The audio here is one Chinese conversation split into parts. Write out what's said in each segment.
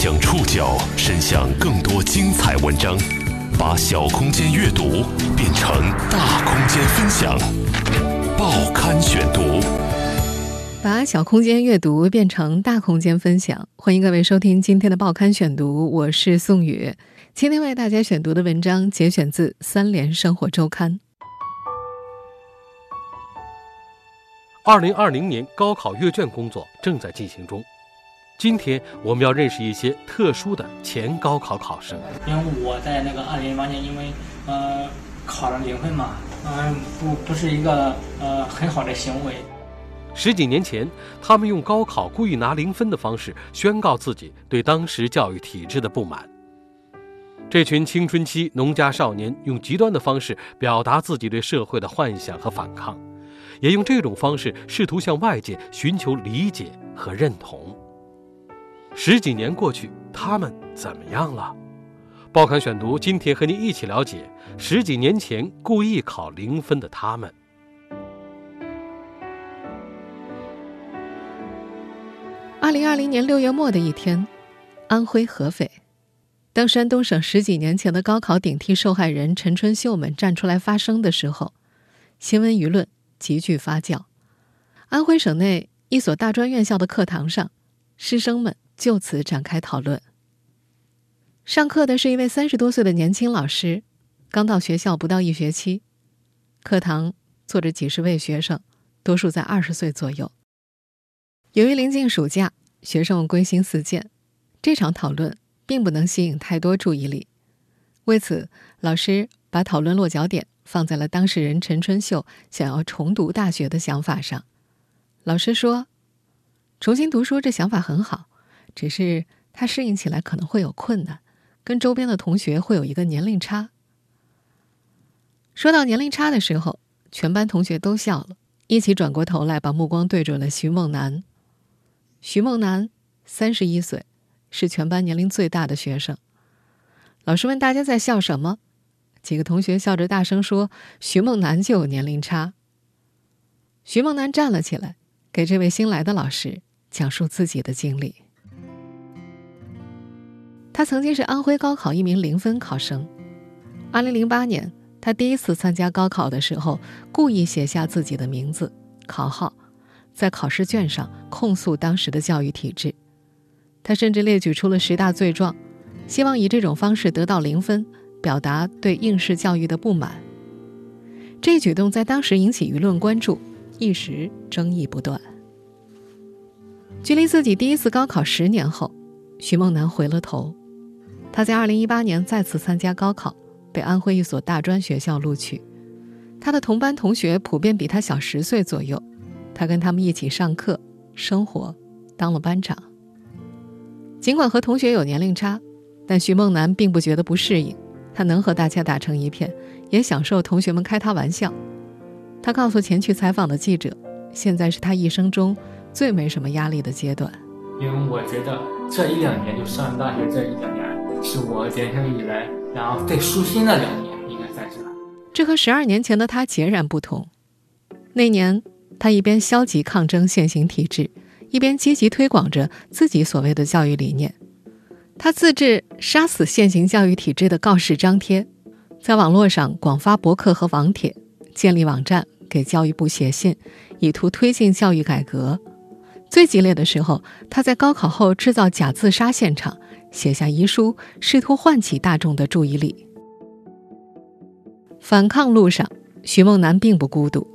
将触角伸向更多精彩文章，把小空间阅读变成大空间分享。报刊选读，把小空间阅读变成大空间分享。欢迎各位收听今天的报刊选读，我是宋宇。今天为大家选读的文章节选自《三联生活周刊》。二零二零年高考阅卷工作正在进行中。今天我们要认识一些特殊的前高考考生。因为我在那个二零零八年，因为呃考了零分嘛，嗯，不不是一个呃很好的行为。十几年前，他们用高考故意拿零分的方式宣告自己对当时教育体制的不满。这群青春期农家少年用极端的方式表达自己对社会的幻想和反抗，也用这种方式试图向外界寻求理解和认同。十几年过去，他们怎么样了？报刊选读今天和您一起了解十几年前故意考零分的他们。二零二零年六月末的一天，安徽合肥，当山东省十几年前的高考顶替受害人陈春秀们站出来发声的时候，新闻舆论急剧发酵。安徽省内一所大专院校的课堂上，师生们。就此展开讨论。上课的是一位三十多岁的年轻老师，刚到学校不到一学期。课堂坐着几十位学生，多数在二十岁左右。由于临近暑假，学生们归心似箭，这场讨论并不能吸引太多注意力。为此，老师把讨论落脚点放在了当事人陈春秀想要重读大学的想法上。老师说：“重新读书这想法很好。”只是他适应起来可能会有困难，跟周边的同学会有一个年龄差。说到年龄差的时候，全班同学都笑了，一起转过头来，把目光对准了徐梦楠。徐梦楠三十一岁，是全班年龄最大的学生。老师问大家在笑什么，几个同学笑着大声说：“徐梦楠就有年龄差。”徐梦楠站了起来，给这位新来的老师讲述自己的经历。他曾经是安徽高考一名零分考生。二零零八年，他第一次参加高考的时候，故意写下自己的名字、考号，在考试卷上控诉当时的教育体制。他甚至列举出了十大罪状，希望以这种方式得到零分，表达对应试教育的不满。这一举动在当时引起舆论关注，一时争议不断。距离自己第一次高考十年后，徐梦楠回了头。他在二零一八年再次参加高考，被安徽一所大专学校录取。他的同班同学普遍比他小十岁左右，他跟他们一起上课、生活，当了班长。尽管和同学有年龄差，但徐梦楠并不觉得不适应，他能和大家打成一片，也享受同学们开他玩笑。他告诉前去采访的记者：“现在是他一生中最没什么压力的阶段。”因为我觉得这一两年就上大学这一两年。是我人生以来，然后最舒心的两年，应该算是。这和十二年前的他截然不同。那年，他一边消极抗争现行体制，一边积极推广着自己所谓的教育理念。他自制“杀死现行教育体制”的告示张贴，在网络上广发博客和网帖，建立网站，给教育部写信，以图推进教育改革。最激烈的时候，他在高考后制造假自杀现场。写下遗书，试图唤起大众的注意力。反抗路上，徐梦楠并不孤独。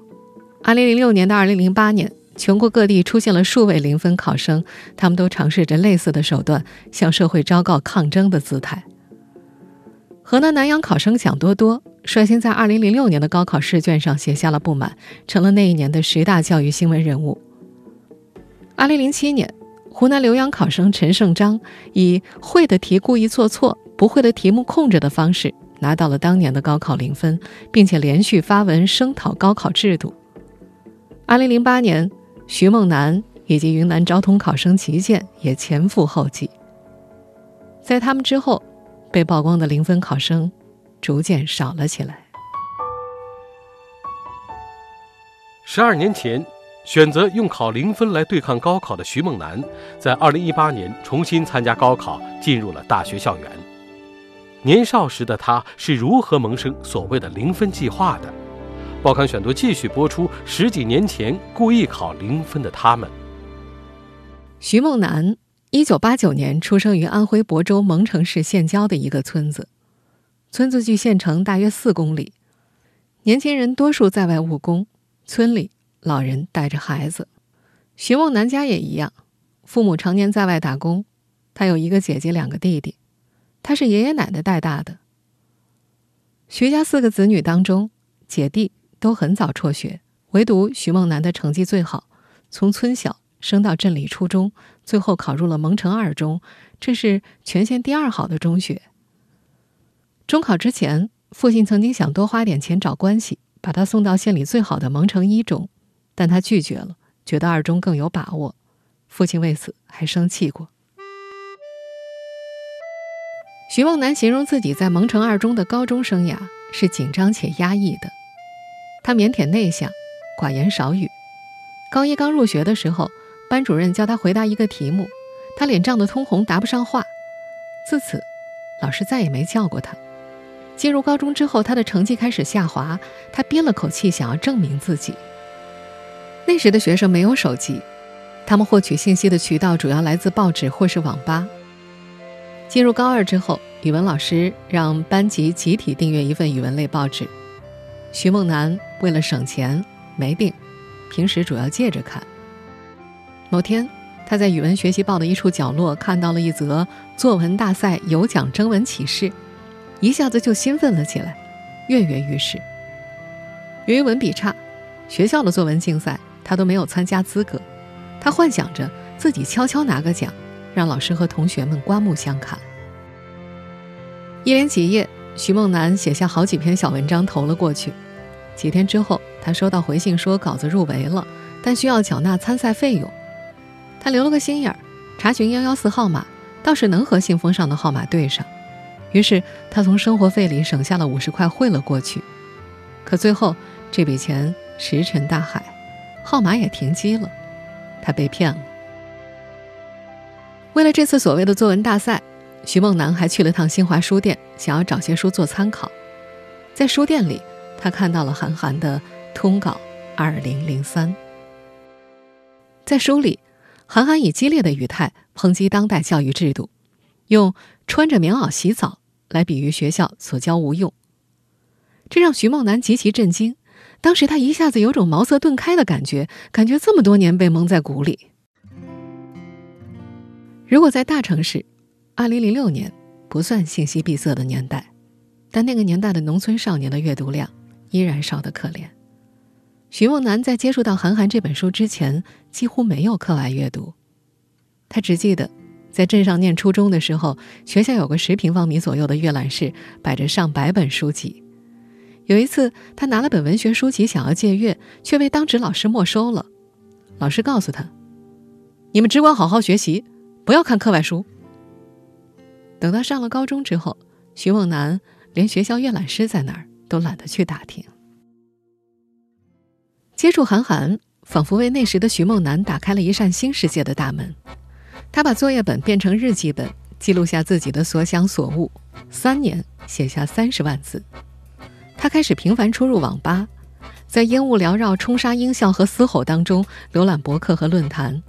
二零零六年到二零零八年，全国各地出现了数位零分考生，他们都尝试着类似的手段，向社会昭告抗争的姿态。河南南阳考生蒋多多率先在二零零六年的高考试卷上写下了不满，成了那一年的十大教育新闻人物。二零零七年。湖南浏阳考生陈胜章以会的题故意做错，不会的题目空着的方式拿到了当年的高考零分，并且连续发文声讨高考制度。二零零八年，徐梦楠以及云南昭通考生齐建也前赴后继。在他们之后，被曝光的零分考生逐渐少了起来。十二年前。选择用考零分来对抗高考的徐梦楠，在2018年重新参加高考，进入了大学校园。年少时的他是如何萌生所谓的零分计划的？报刊选读继续播出十几年前故意考零分的他们。徐梦楠，一九八九年出生于安徽亳州蒙城市县郊的一个村子，村子距县城大约四公里，年轻人多数在外务工，村里。老人带着孩子，徐梦楠家也一样，父母常年在外打工，他有一个姐姐，两个弟弟，他是爷爷奶奶带大的。徐家四个子女当中，姐弟都很早辍学，唯独徐梦楠的成绩最好，从村小升到镇里初中，最后考入了蒙城二中，这是全县第二好的中学。中考之前，父亲曾经想多花点钱找关系，把他送到县里最好的蒙城一中。但他拒绝了，觉得二中更有把握。父亲为此还生气过。徐梦楠形容自己在蒙城二中的高中生涯是紧张且压抑的。他腼腆内向，寡言少语。高一刚入学的时候，班主任叫他回答一个题目，他脸涨得通红，答不上话。自此，老师再也没叫过他。进入高中之后，他的成绩开始下滑，他憋了口气，想要证明自己。那时的学生没有手机，他们获取信息的渠道主要来自报纸或是网吧。进入高二之后，语文老师让班级集体订阅一份语文类报纸。徐梦楠为了省钱没订，平时主要借着看。某天，他在语文学习报的一处角落看到了一则作文大赛有奖征文启事，一下子就兴奋了起来，跃跃欲试。由于文笔差，学校的作文竞赛。他都没有参加资格，他幻想着自己悄悄拿个奖，让老师和同学们刮目相看。一连几夜，徐梦楠写下好几篇小文章投了过去。几天之后，他收到回信说稿子入围了，但需要缴纳参赛费用。他留了个心眼儿，查询幺幺四号码，倒是能和信封上的号码对上。于是他从生活费里省下了五十块汇了过去。可最后这笔钱石沉大海。号码也停机了，他被骗了。为了这次所谓的作文大赛，徐梦楠还去了趟新华书店，想要找些书做参考。在书店里，他看到了韩寒的《通稿二零零三》。在书里，韩寒以激烈的语态抨击当代教育制度，用“穿着棉袄洗澡”来比喻学校所教无用，这让徐梦楠极其震惊。当时他一下子有种茅塞顿开的感觉，感觉这么多年被蒙在鼓里。如果在大城市，二零零六年不算信息闭塞的年代，但那个年代的农村少年的阅读量依然少得可怜。徐梦楠在接触到韩寒这本书之前，几乎没有课外阅读，他只记得在镇上念初中的时候，学校有个十平方米左右的阅览室，摆着上百本书籍。有一次，他拿了本文学书籍想要借阅，却被当值老师没收了。老师告诉他：“你们只管好好学习，不要看课外书。”等到上了高中之后，徐梦楠连学校阅览室在哪儿都懒得去打听。接触韩寒，仿佛为那时的徐梦楠打开了一扇新世界的大门。他把作业本变成日记本，记录下自己的所想所悟，三年写下三十万字。他开始频繁出入网吧，在烟雾缭绕、冲杀音效和嘶吼当中浏览博客和论坛。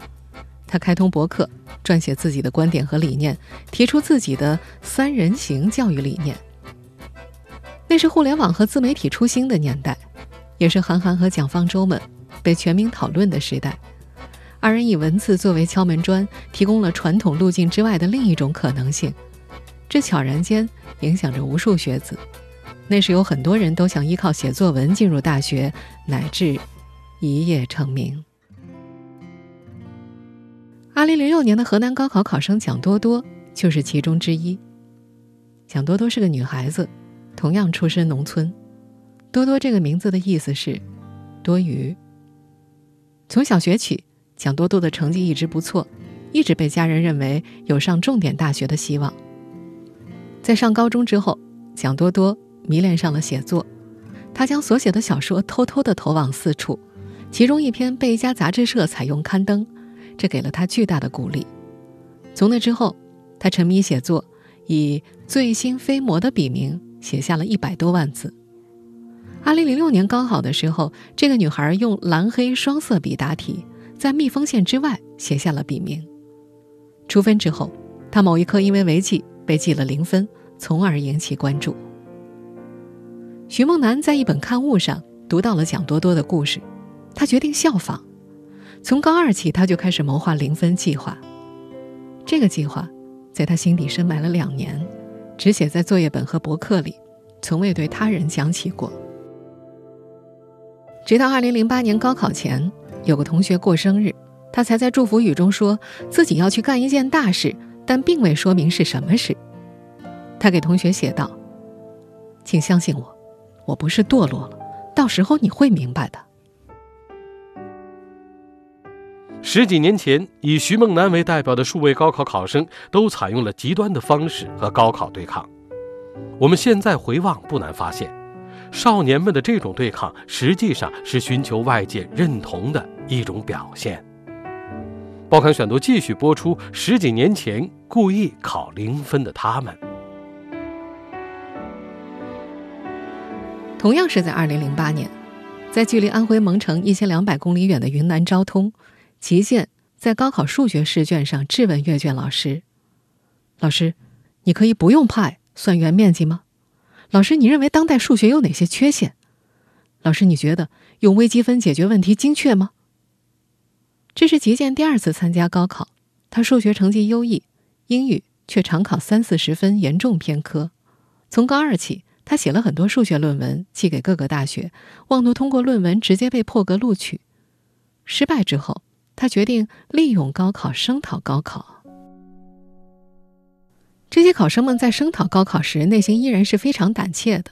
他开通博客，撰写自己的观点和理念，提出自己的“三人行”教育理念。那是互联网和自媒体出兴的年代，也是韩寒和蒋方舟们被全民讨论的时代。二人以文字作为敲门砖，提供了传统路径之外的另一种可能性，这悄然间影响着无数学子。那时有很多人都想依靠写作文进入大学，乃至一夜成名。二零零六年的河南高考考生蒋多多就是其中之一。蒋多多是个女孩子，同样出身农村。多多这个名字的意思是多余。从小学起，蒋多多的成绩一直不错，一直被家人认为有上重点大学的希望。在上高中之后，蒋多多。迷恋上了写作，他将所写的小说偷偷的投往四处，其中一篇被一家杂志社采用刊登，这给了他巨大的鼓励。从那之后，他沉迷写作，以“醉心飞魔”的笔名写下了一百多万字。二零零六年高考的时候，这个女孩用蓝黑双色笔答题，在密封线之外写下了笔名。出分之后，她某一科因为违纪被记了零分，从而引起关注。徐梦楠在一本刊物上读到了蒋多多的故事，他决定效仿。从高二起，他就开始谋划零分计划。这个计划，在他心底深埋了两年，只写在作业本和博客里，从未对他人讲起过。直到二零零八年高考前，有个同学过生日，他才在祝福语中说自己要去干一件大事，但并未说明是什么事。他给同学写道：“请相信我，我不是堕落了，到时候你会明白的。”十几年前，以徐梦楠为代表的数位高考考生都采用了极端的方式和高考对抗。我们现在回望，不难发现。少年们的这种对抗，实际上是寻求外界认同的一种表现。报刊选读继续播出：十几年前故意考零分的他们。同样是在二零零八年，在距离安徽蒙城一千两百公里远的云南昭通，齐建在高考数学试卷上质问阅卷老师：“老师，你可以不用派算圆面积吗？”老师，你认为当代数学有哪些缺陷？老师，你觉得用微积分解决问题精确吗？这是吉建第二次参加高考，他数学成绩优异，英语却常考三四十分，严重偏科。从高二起，他写了很多数学论文，寄给各个大学，妄图通过论文直接被破格录取。失败之后，他决定利用高考声讨高考。这些考生们在声讨高考时，内心依然是非常胆怯的，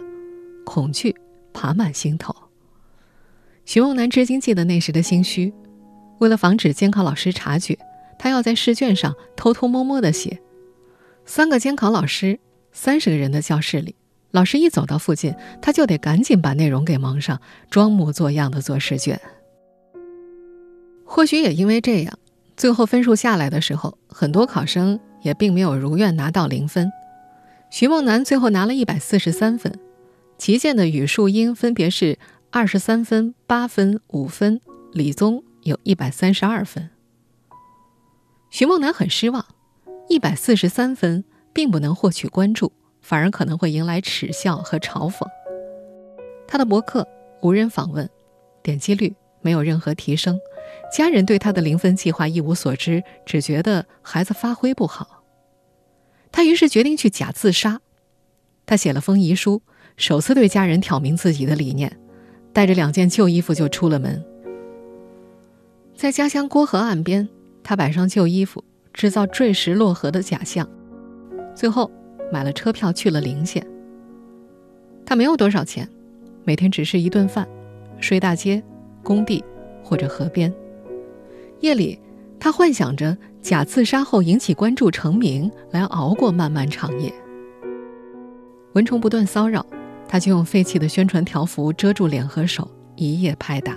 恐惧爬满心头。徐梦楠至今记得那时的心虚。为了防止监考老师察觉，他要在试卷上偷偷摸摸的写。三个监考老师，三十个人的教室里，老师一走到附近，他就得赶紧把内容给蒙上，装模作样的做试卷。或许也因为这样，最后分数下来的时候，很多考生。也并没有如愿拿到零分，徐梦楠最后拿了一百四十三分，齐建的语数英分别是二十三分、八分、五分，理综有一百三十二分。徐梦楠很失望，一百四十三分并不能获取关注，反而可能会迎来耻笑和嘲讽。他的博客无人访问，点击率没有任何提升。家人对他的零分计划一无所知，只觉得孩子发挥不好。他于是决定去假自杀。他写了封遗书，首次对家人挑明自己的理念，带着两件旧衣服就出了门。在家乡郭河岸边，他摆上旧衣服，制造坠石落河的假象，最后买了车票去了临县。他没有多少钱，每天只是一顿饭，睡大街、工地。或者河边，夜里，他幻想着假自杀后引起关注成名，来熬过漫漫长夜。蚊虫不断骚扰，他就用废弃的宣传条幅遮住脸和手，一夜拍打。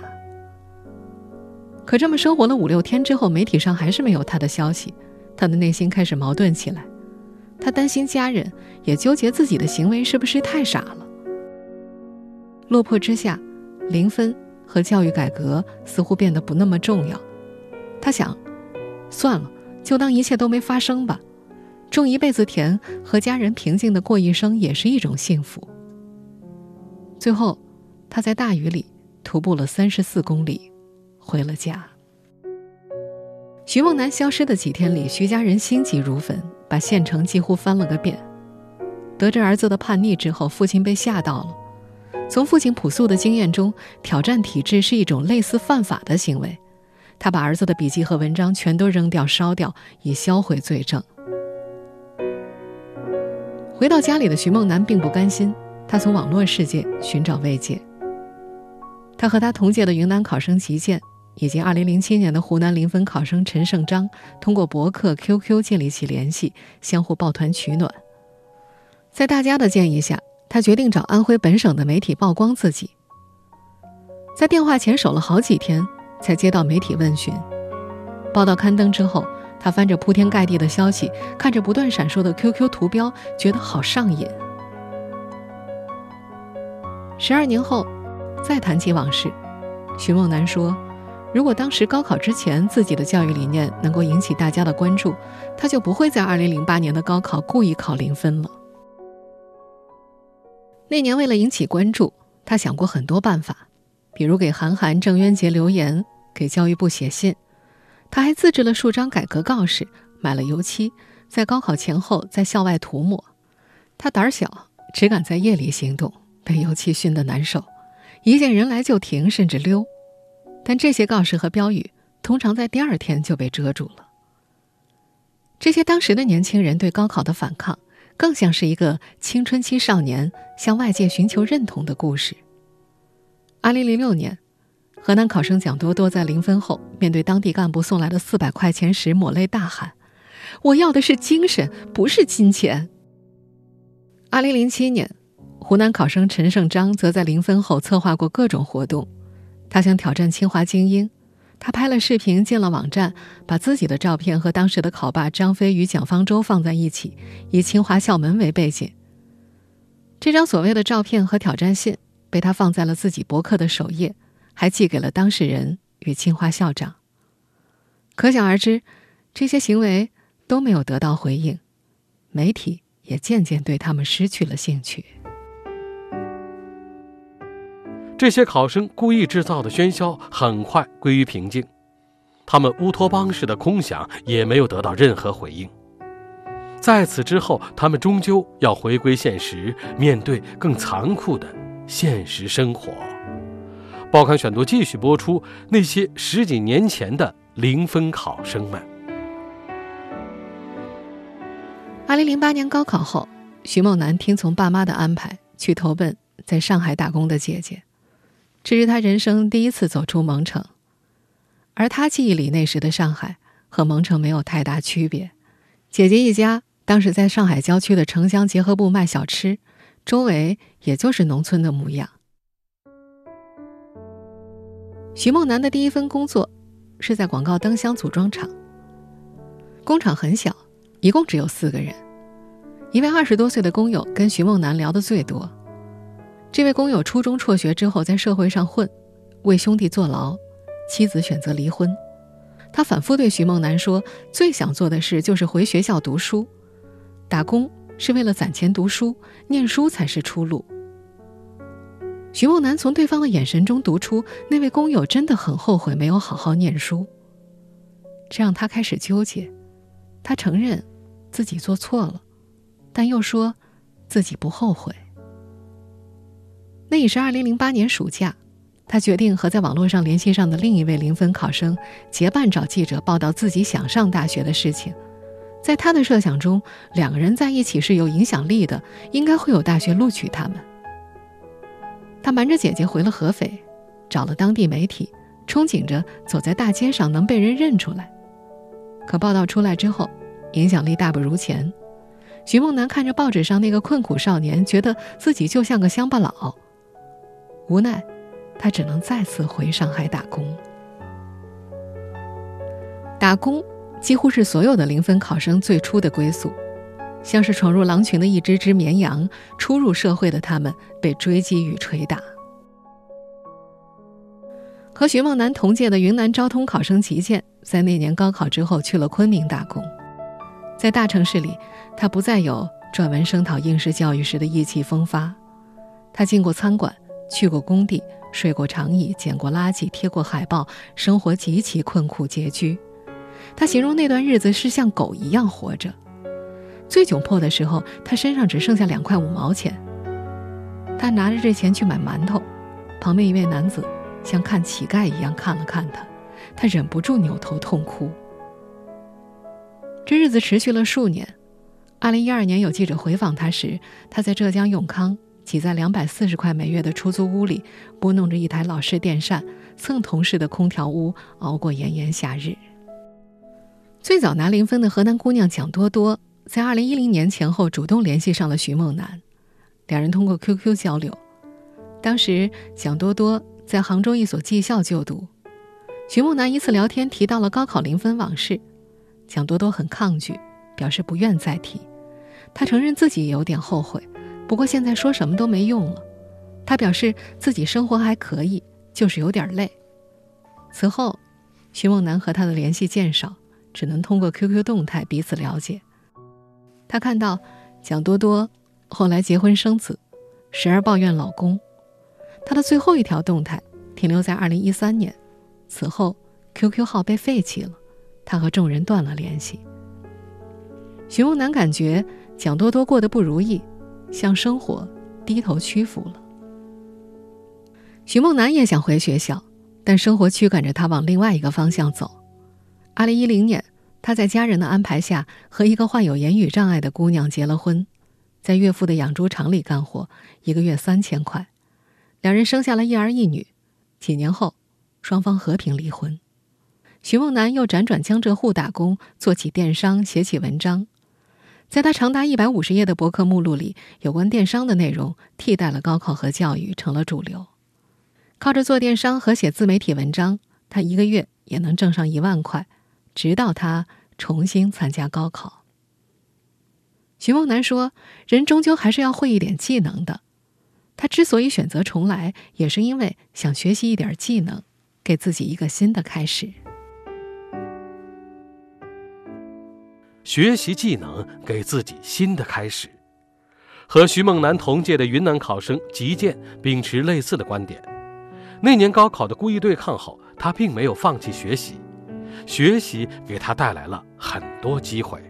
可这么生活了五六天之后，媒体上还是没有他的消息，他的内心开始矛盾起来。他担心家人，也纠结自己的行为是不是太傻了。落魄之下，零分。和教育改革似乎变得不那么重要，他想，算了，就当一切都没发生吧。种一辈子田，和家人平静的过一生，也是一种幸福。最后，他在大雨里徒步了三十四公里，回了家。徐梦楠消失的几天里，徐家人心急如焚，把县城几乎翻了个遍。得知儿子的叛逆之后，父亲被吓到了。从父亲朴素的经验中，挑战体制是一种类似犯法的行为。他把儿子的笔记和文章全都扔掉、烧掉，以销毁罪证。回到家里的徐梦楠并不甘心，他从网络世界寻找慰藉。他和他同届的云南考生齐建，以及2007年的湖南零分考生陈胜章，通过博客、QQ 建立起联系，相互抱团取暖。在大家的建议下。他决定找安徽本省的媒体曝光自己。在电话前守了好几天，才接到媒体问询。报道刊登之后，他翻着铺天盖地的消息，看着不断闪烁的 QQ 图标，觉得好上瘾。十二年后，再谈起往事，徐梦楠说：“如果当时高考之前自己的教育理念能够引起大家的关注，他就不会在二零零八年的高考故意考零分了。”那年为了引起关注，他想过很多办法，比如给韩寒、郑渊洁留言，给教育部写信。他还自制了数张改革告示，买了油漆，在高考前后在校外涂抹。他胆小，只敢在夜里行动。被油漆熏得难受，一见人来就停，甚至溜。但这些告示和标语通常在第二天就被遮住了。这些当时的年轻人对高考的反抗，更像是一个青春期少年向外界寻求认同的故事。二零零六年，河南考生蒋多多在零分后，面对当地干部送来的四百块钱时，抹泪大喊：“我要的是精神，不是金钱。”二零零七年。湖南考生陈胜章则在零分后策划过各种活动，他想挑战清华精英。他拍了视频，建了网站，把自己的照片和当时的考霸张飞与蒋方舟放在一起，以清华校门为背景。这张所谓的照片和挑战信被他放在了自己博客的首页，还寄给了当事人与清华校长。可想而知，这些行为都没有得到回应，媒体也渐渐对他们失去了兴趣。这些考生故意制造的喧嚣很快归于平静，他们乌托邦式的空想也没有得到任何回应。在此之后，他们终究要回归现实，面对更残酷的现实生活。报刊选读继续播出那些十几年前的零分考生们。二零零八年高考后，徐梦楠听从爸妈的安排，去投奔在上海打工的姐姐。这是他人生第一次走出蒙城，而他记忆里那时的上海和蒙城没有太大区别。姐姐一家当时在上海郊区的城乡结合部卖小吃，周围也就是农村的模样。徐梦楠的第一份工作是在广告灯箱组装厂，工厂很小，一共只有四个人。一位二十多岁的工友跟徐梦楠聊得最多。这位工友初中辍学之后，在社会上混，为兄弟坐牢，妻子选择离婚。他反复对徐梦楠说：“最想做的事就是回学校读书，打工是为了攒钱读书，念书才是出路。”徐梦楠从对方的眼神中读出，那位工友真的很后悔没有好好念书。这让他开始纠结。他承认自己做错了，但又说自己不后悔。那已是二零零八年暑假，他决定和在网络上联系上的另一位零分考生结伴找记者报道自己想上大学的事情。在他的设想中，两个人在一起是有影响力的，应该会有大学录取他们。他瞒着姐姐回了合肥，找了当地媒体，憧憬着走在大街上能被人认出来。可报道出来之后，影响力大不如前。徐梦楠看着报纸上那个困苦少年，觉得自己就像个乡巴佬。无奈，他只能再次回上海打工。打工几乎是所有的零分考生最初的归宿，像是闯入狼群的一只只绵羊。初入社会的他们被追击与捶打。和徐梦楠同届的云南昭通考生齐建，在那年高考之后去了昆明打工。在大城市里，他不再有转文声讨应试教育时的意气风发。他进过餐馆。去过工地，睡过长椅，捡过垃圾，贴过海报，生活极其困苦拮据。他形容那段日子是像狗一样活着。最窘迫的时候，他身上只剩下两块五毛钱。他拿着这钱去买馒头，旁边一位男子像看乞丐一样看了看他，他忍不住扭头痛哭。这日子持续了数年。二零一二年有记者回访他时，他在浙江永康。挤在两百四十块每月的出租屋里，拨弄着一台老式电扇，蹭同事的空调屋，熬过炎炎夏日。最早拿零分的河南姑娘蒋多多，在二零一零年前后主动联系上了徐梦楠，两人通过 QQ 交流。当时蒋多多在杭州一所技校就读，徐梦楠一次聊天提到了高考零分往事，蒋多多很抗拒，表示不愿再提。他承认自己也有点后悔，不过现在说什么都没用了。他表示自己生活还可以，就是有点累。此后，徐梦楠和他的联系渐少，只能通过 QQ 动态彼此了解。他看到蒋多多后来结婚生子，时而抱怨老公。他的最后一条动态停留在2013年。此后，QQ 号被废弃了，他和众人断了联系。徐梦楠感觉蒋多多过得不如意，向生活低头屈服了。徐梦楠也想回学校，但生活驱赶着他往另外一个方向走。2010年，他在家人的安排下和一个患有言语障碍的姑娘结了婚，在岳父的养猪场里干活，一个月三千块，两人生下了一儿一女。几年后。双方和平离婚，徐梦楠又辗转江浙沪打工，做起电商，写起文章。在他长达一百五十页的博客目录里，有关电商的内容替代了高考和教育，成了主流。靠着做电商和写自媒体文章，他一个月也能挣上一万块。直到他重新参加高考，徐梦楠说：“人终究还是要会一点技能的。”他之所以选择重来，也是因为想学习一点技能。给自己一个新的开始，学习技能，给自己新的开始。和徐梦楠同届的云南考生吉建秉持类似的观点。那年高考的故意对抗后，他并没有放弃学习，学习给他带来了很多机会。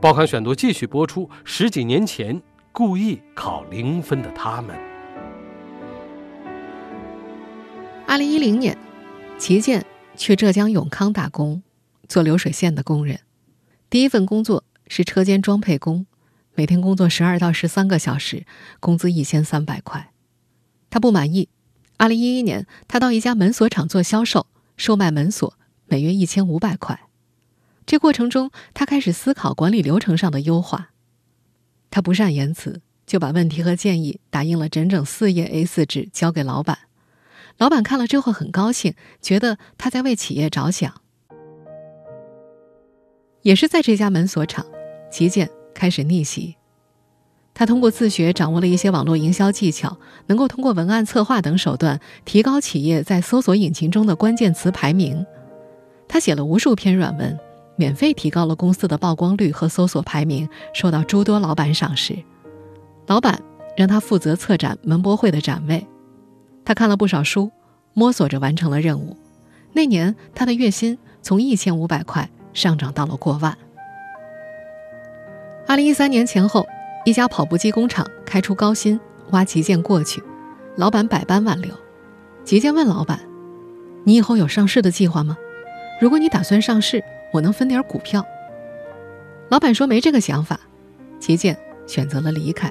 报刊选读继续播出：十几年前故意考零分的他们。二零一零年，齐建去浙江永康打工，做流水线的工人。第一份工作是车间装配工，每天工作十二到十三个小时，工资一千三百块。他不满意。二零一一年，他到一家门锁厂做销售，售卖门锁，每月一千五百块。这过程中，他开始思考管理流程上的优化。他不善言辞，就把问题和建议打印了整整四页 A 四纸，交给老板。老板看了之后很高兴，觉得他在为企业着想。也是在这家门锁厂，齐建开始逆袭。他通过自学掌握了一些网络营销技巧，能够通过文案策划等手段提高企业在搜索引擎中的关键词排名。他写了无数篇软文，免费提高了公司的曝光率和搜索排名，受到诸多老板赏识。老板让他负责策展门博会的展位。他看了不少书，摸索着完成了任务。那年，他的月薪从一千五百块上涨到了过万。二零一三年前后，一家跑步机工厂开出高薪，挖旗舰过去，老板百般挽留。旗舰问老板：“你以后有上市的计划吗？如果你打算上市，我能分点股票。”老板说：“没这个想法。”旗舰选择了离开。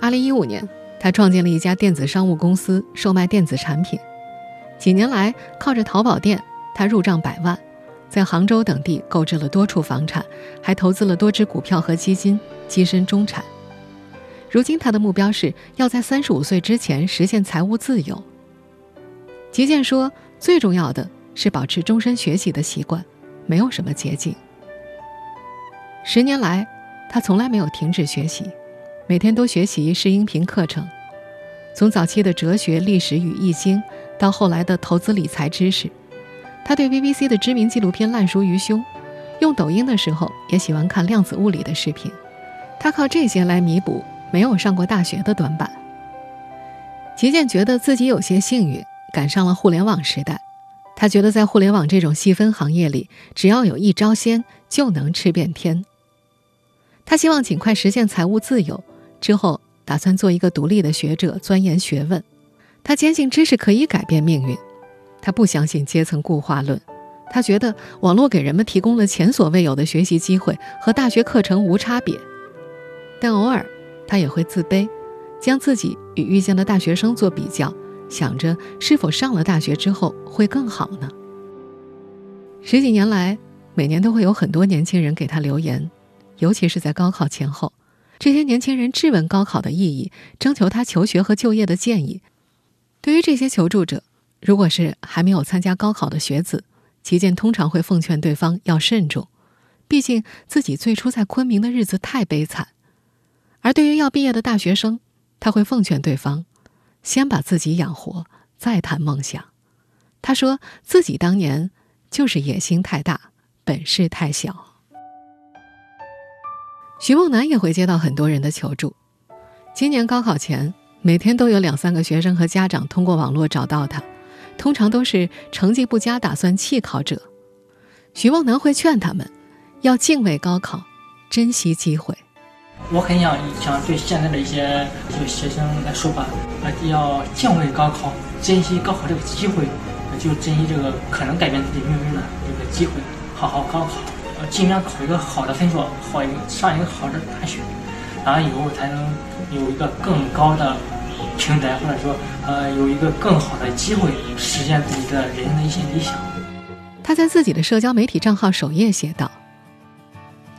二零一五年。他创建了一家电子商务公司，售卖电子产品。几年来，靠着淘宝店，他入账百万，在杭州等地购置了多处房产，还投资了多只股票和基金，跻身中产。如今，他的目标是要在三十五岁之前实现财务自由。吉健说：“最重要的是保持终身学习的习惯，没有什么捷径。”十年来，他从来没有停止学习。每天都学习试音频课程，从早期的哲学、历史与易经，到后来的投资理财知识，他对 BBC 的知名纪录片烂熟于胸。用抖音的时候，也喜欢看量子物理的视频。他靠这些来弥补没有上过大学的短板。吉健觉得自己有些幸运，赶上了互联网时代。他觉得在互联网这种细分行业里，只要有一招鲜，就能吃遍天。他希望尽快实现财务自由。之后打算做一个独立的学者，钻研学问。他坚信知识可以改变命运，他不相信阶层固化论。他觉得网络给人们提供了前所未有的学习机会，和大学课程无差别。但偶尔他也会自卑，将自己与遇见的大学生做比较，想着是否上了大学之后会更好呢？十几年来，每年都会有很多年轻人给他留言，尤其是在高考前后。这些年轻人质问高考的意义，征求他求学和就业的建议。对于这些求助者，如果是还没有参加高考的学子，齐健通常会奉劝对方要慎重，毕竟自己最初在昆明的日子太悲惨。而对于要毕业的大学生，他会奉劝对方，先把自己养活，再谈梦想。他说自己当年就是野心太大，本事太小。徐梦楠也会接到很多人的求助。今年高考前，每天都有两三个学生和家长通过网络找到他。通常都是成绩不佳、打算弃考者，徐梦楠会劝他们要敬畏高考，珍惜机会。我很想想对现在的一些就学生来说吧，呃，要敬畏高考，珍惜高考这个机会，就珍惜这个可能改变自己命运的这个机会，好好高考，呃，尽量考一个好的分数，好一个上一个好的大学，然后以后才能有一个更高的。平台，或者说，呃，有一个更好的机会实现自己的人生的一些理想。他在自己的社交媒体账号首页写道：“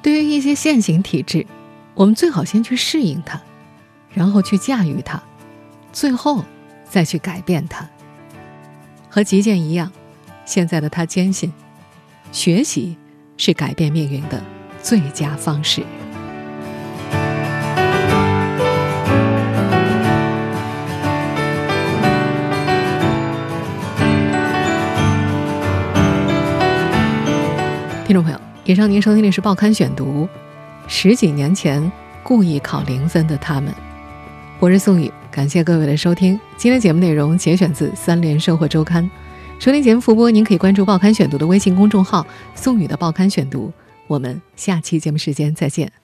对于一些现行体制，我们最好先去适应它，然后去驾驭它，最后再去改变它。”和吉健一样，现在的他坚信，学习是改变命运的最佳方式。以上您收听的是《报刊选读》。十几年前故意考零分的他们，我是宋宇，感谢各位的收听。今天节目内容节选自《三联生活周刊》。收听节目复播，您可以关注《报刊选读》的微信公众号“宋宇的报刊选读”。我们下期节目时间再见。